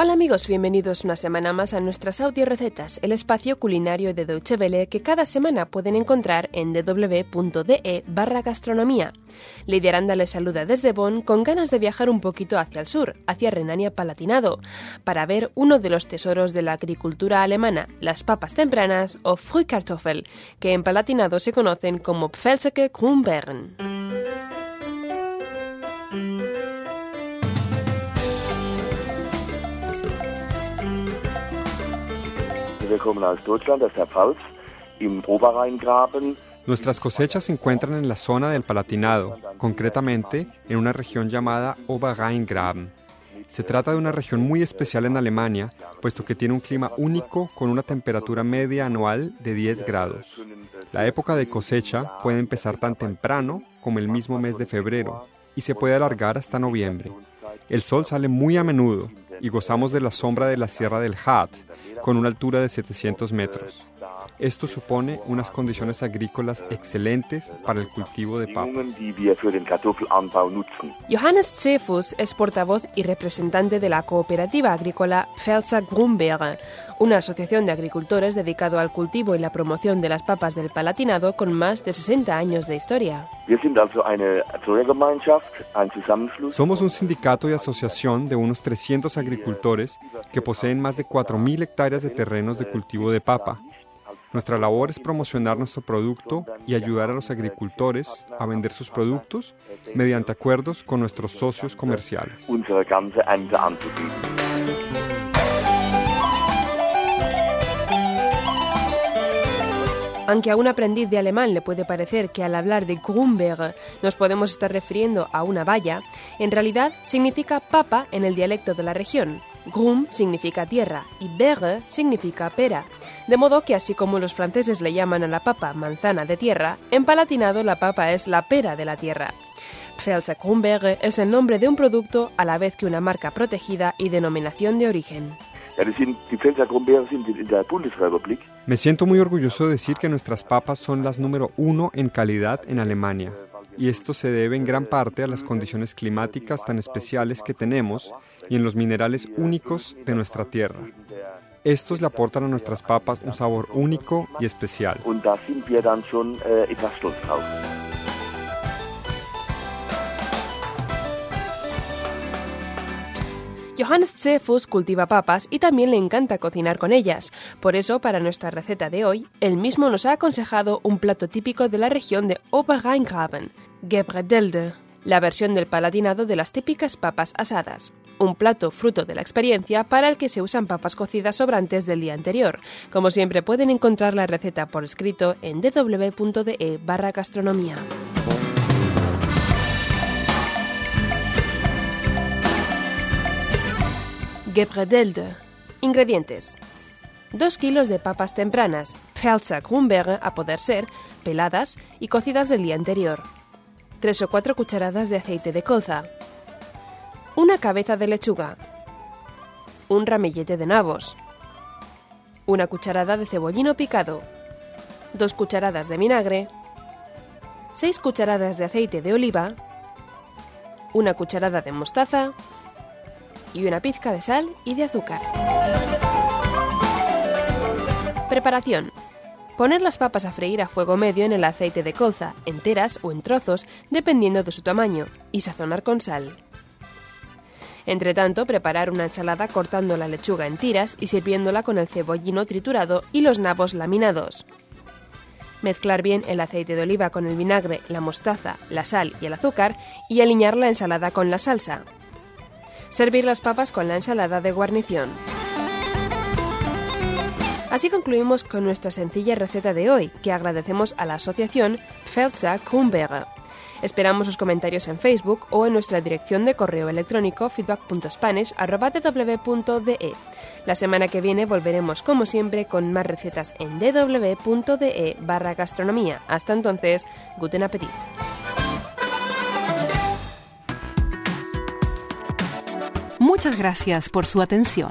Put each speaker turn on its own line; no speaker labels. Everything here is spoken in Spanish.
Hola amigos, bienvenidos una semana más a nuestras audio recetas, el espacio culinario de Deutsche Welle que cada semana pueden encontrar en www.de barra gastronomía. Lidia Aranda les saluda desde Bonn con ganas de viajar un poquito hacia el sur, hacia Renania-Palatinado, para ver uno de los tesoros de la agricultura alemana, las papas tempranas o Frühkartoffel, que en Palatinado se conocen como Krummbeeren.
Aus Deutschland, Pfalz, im Oberrheingraben.
Nuestras cosechas se encuentran en la zona del Palatinado, concretamente en una región llamada Oberrheingraben. Se trata de una región muy especial en Alemania, puesto que tiene un clima único con una temperatura media anual de 10 grados. La época de cosecha puede empezar tan temprano como el mismo mes de febrero y se puede alargar hasta noviembre. El sol sale muy a menudo y gozamos de la sombra de la Sierra del Hat, con una altura de 700 metros. Esto supone unas condiciones agrícolas excelentes para el cultivo de papas.
Johannes Zefus es portavoz y representante de la cooperativa agrícola Pfälzer Grumbeere, una asociación de agricultores dedicado al cultivo y la promoción de las papas del Palatinado con más de 60 años de historia.
Somos un sindicato y asociación de unos 300 agricultores que poseen más de 4.000 hectáreas de terrenos de cultivo de papa. Nuestra labor es promocionar nuestro producto y ayudar a los agricultores a vender sus productos mediante acuerdos con nuestros socios comerciales.
Aunque a un aprendiz de alemán le puede parecer que al hablar de Grumbeere nos podemos estar refiriendo a una valla, en realidad significa papa en el dialecto de la región. Grum significa tierra y Beere significa pera. De modo que así como los franceses le llaman a la papa manzana de tierra, en palatinado la papa es la pera de la tierra. Pfälzer es el nombre de un producto a la vez que una marca protegida y denominación de origen.
Me siento muy orgulloso de decir que nuestras papas son las número uno en calidad en Alemania. Y esto se debe en gran parte a las condiciones climáticas tan especiales que tenemos y en los minerales únicos de nuestra tierra. Estos le aportan a nuestras papas un sabor único y especial.
Äh.
Johannes Zefus cultiva papas y también le encanta cocinar con ellas. Por eso, para nuestra receta de hoy, él mismo nos ha aconsejado un plato típico de la región de Oberrheingraben, Gebredelde, la versión del palatinado de las típicas papas asadas. Un plato fruto de la experiencia para el que se usan papas cocidas sobrantes del día anterior. Como siempre, pueden encontrar la receta por escrito en www.de barra gastronomía. Ingredientes. 2 kilos de papas tempranas, Pfälzer Grumbeere a poder ser, peladas y cocidas del día anterior. 3 o 4 cucharadas de aceite de colza. Una cabeza de lechuga. Un ramillete de nabos. Una cucharada de cebollino picado. 2 cucharadas de vinagre. 6 cucharadas de aceite de oliva. Una cucharada de mostaza y una pizca de sal y de azúcar. Preparación. Poner las papas a freír a fuego medio en el aceite de colza, enteras o en trozos, dependiendo de su tamaño, y sazonar con sal. Entre tanto, preparar una ensalada cortando la lechuga en tiras y sirviéndola con el cebollino triturado y los nabos laminados. Mezclar bien el aceite de oliva con el vinagre, la mostaza, la sal y el azúcar y alinear la ensalada con la salsa. Servir las papas con la ensalada de guarnición. Así concluimos con nuestra sencilla receta de hoy, que agradecemos a la asociación Pfälzer Grumbeere. Esperamos sus comentarios en Facebook o en nuestra dirección de correo electrónico feedback.spanish.de. La semana que viene volveremos, como siempre, con más recetas en www.de barra gastronomía. Hasta entonces, guten appetit.
Muchas gracias por su atención.